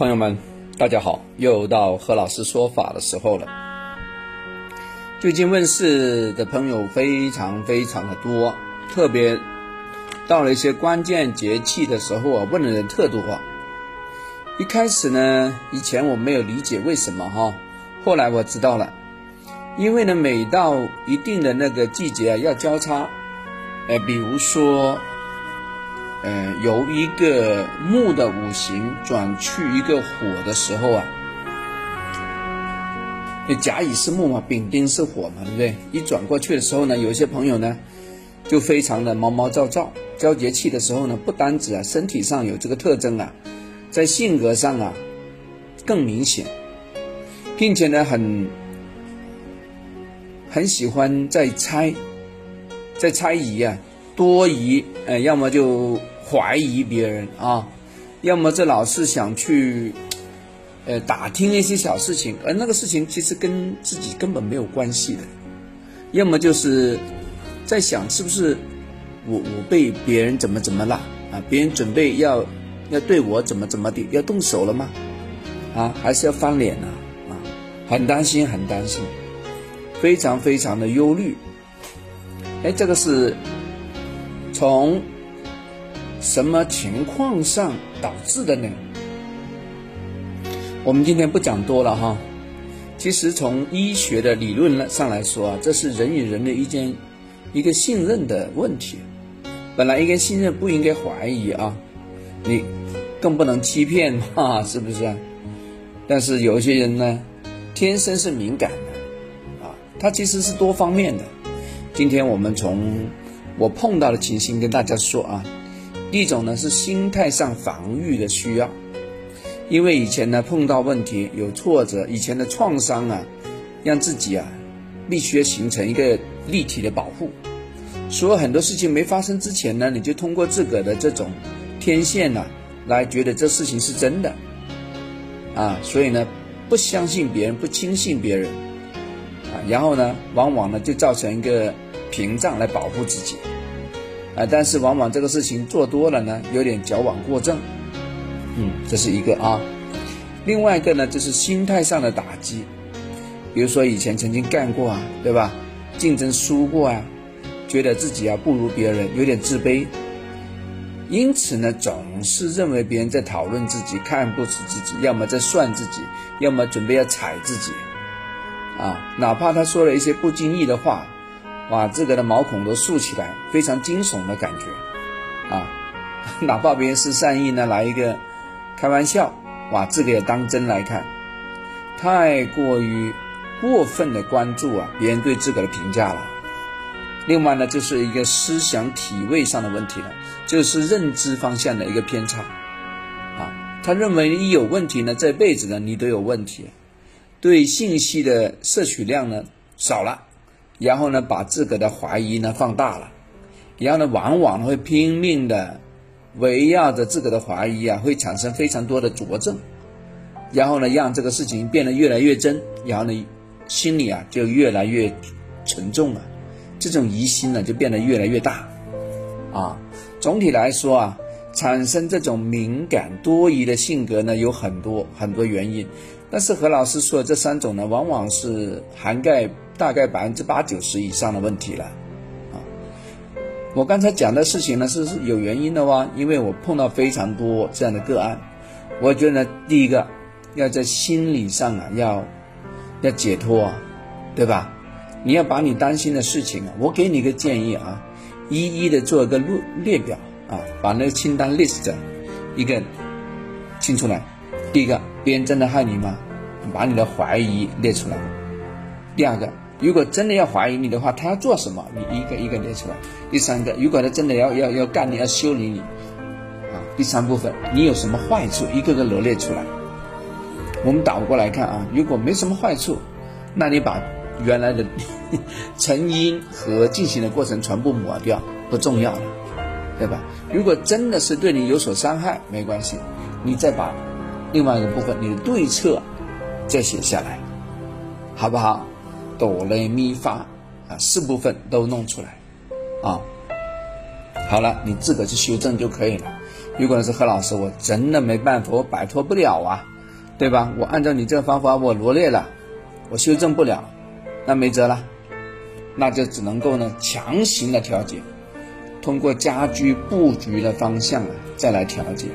朋友们，大家好，又到何老师说法的时候了。最近问世的朋友非常非常的多，特别到了一些关键节气的时候啊，问的人特多。一开始呢，以前我没有理解为什么哈，后来我知道了，因为呢，每到一定的那个季节啊，要交叉，呃，比如说。呃，由一个木的五行转去一个火的时候啊，甲乙是木嘛，丙丁是火嘛，对不对？一转过去的时候呢，有些朋友呢就非常的毛毛躁躁，交节气的时候呢，不单指啊身体上有这个特征啊，在性格上啊更明显，并且呢很很喜欢在猜，在猜疑啊。多疑，呃，要么就怀疑别人啊，要么这老是想去，呃，打听一些小事情，而那个事情其实跟自己根本没有关系的，要么就是在想是不是我我被别人怎么怎么了啊？别人准备要要对我怎么怎么的，要动手了吗？啊，还是要翻脸呢？啊，很担心，很担心，非常非常的忧虑。哎，这个是。从什么情况上导致的呢？我们今天不讲多了哈。其实从医学的理论上来说啊，这是人与人的一件一个信任的问题。本来应该信任，不应该怀疑啊。你更不能欺骗嘛，是不是？但是有些人呢，天生是敏感的啊，他其实是多方面的。今天我们从我碰到的情形跟大家说啊，一种呢是心态上防御的需要，因为以前呢碰到问题有挫折，以前的创伤啊，让自己啊必须形成一个立体的保护，所以很多事情没发生之前呢，你就通过自个的这种天线呢来觉得这事情是真的，啊，所以呢不相信别人，不轻信别人，啊，然后呢往往呢就造成一个。屏障来保护自己，啊，但是往往这个事情做多了呢，有点矫枉过正，嗯，这是一个啊。另外一个呢，就是心态上的打击，比如说以前曾经干过啊，对吧？竞争输过啊，觉得自己啊不如别人，有点自卑，因此呢，总是认为别人在讨论自己，看不起自己，要么在算自己，要么准备要踩自己，啊，哪怕他说了一些不经意的话。哇，这个的毛孔都竖起来，非常惊悚的感觉，啊，哪怕别人是善意呢，来一个开玩笑，哇，这个也当真来看，太过于过分的关注啊，别人对自个的评价了。另外呢，就是一个思想体位上的问题了，就是认知方向的一个偏差，啊，他认为一有问题呢，这辈子呢你都有问题，对信息的摄取量呢少了。然后呢，把自个的怀疑呢放大了，然后呢，往往会拼命的围绕着自个的怀疑啊，会产生非常多的佐证，然后呢，让这个事情变得越来越真，然后呢，心里啊就越来越沉重了，这种疑心呢就变得越来越大，啊，总体来说啊，产生这种敏感多疑的性格呢有很多很多原因，但是何老师说的这三种呢，往往是涵盖。大概百分之八九十以上的问题了，啊，我刚才讲的事情呢是有原因的哇，因为我碰到非常多这样的个案，我觉得呢，第一个要在心理上啊要要解脱，对吧？你要把你担心的事情啊，我给你个建议啊，一一的做一个列列表啊，把那个清单 list 一个清出来。第一个，别人真的害你吗？把你的怀疑列出来。第二个。如果真的要怀疑你的话，他要做什么？你一个一个列出来。第三个，如果他真的要要要干你，要修理你，啊，第三部分，你有什么坏处？一个个罗列出来。我们倒过来看啊，如果没什么坏处，那你把原来的 成因和进行的过程全部抹掉，不重要了，对吧？如果真的是对你有所伤害，没关系，你再把另外一个部分，你的对策再写下来，好不好？哆来咪发啊，四部分都弄出来啊，好了，你自个去修正就可以了。如果是何老师，我真的没办法，我摆脱不了啊。对吧？我按照你这个方法我罗列了，我修正不了，那没辙了，那就只能够呢强行的调节，通过家居布局的方向啊再来调节，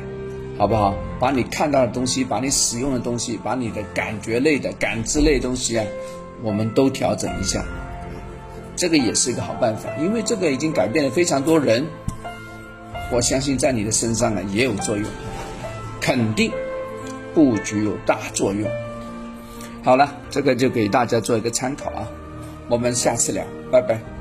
好不好？把你看到的东西，把你使用的东西，把你的感觉类的、感知类东西啊，我们都调整一下。这个也是一个好办法，因为这个已经改变了非常多人，我相信在你的身上呢也有作用，肯定布局有大作用。好了，这个就给大家做一个参考啊，我们下次聊，拜拜。